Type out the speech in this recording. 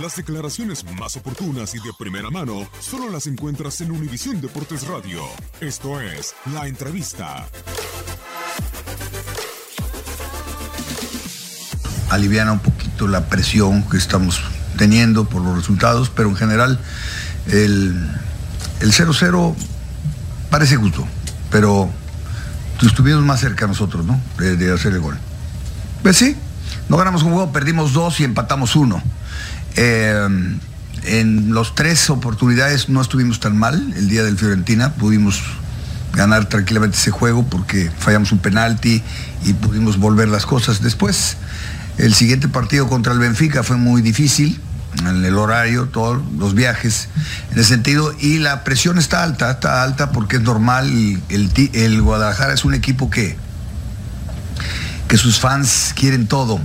Las declaraciones más oportunas y de primera mano solo las encuentras en Univisión Deportes Radio. Esto es La Entrevista. Aliviana un poquito la presión que estamos teniendo por los resultados, pero en general el, el 0-0 parece justo, pero estuvimos más cerca nosotros, ¿no? De, de, hacer el gol. Pues sí, no ganamos un juego, perdimos dos y empatamos uno. Eh, en las tres oportunidades no estuvimos tan mal. El día del Fiorentina pudimos ganar tranquilamente ese juego porque fallamos un penalti y pudimos volver las cosas después. El siguiente partido contra el Benfica fue muy difícil en el horario, todos los viajes, en ese sentido, y la presión está alta, está alta porque es normal, el, el Guadalajara es un equipo que, que sus fans quieren todo,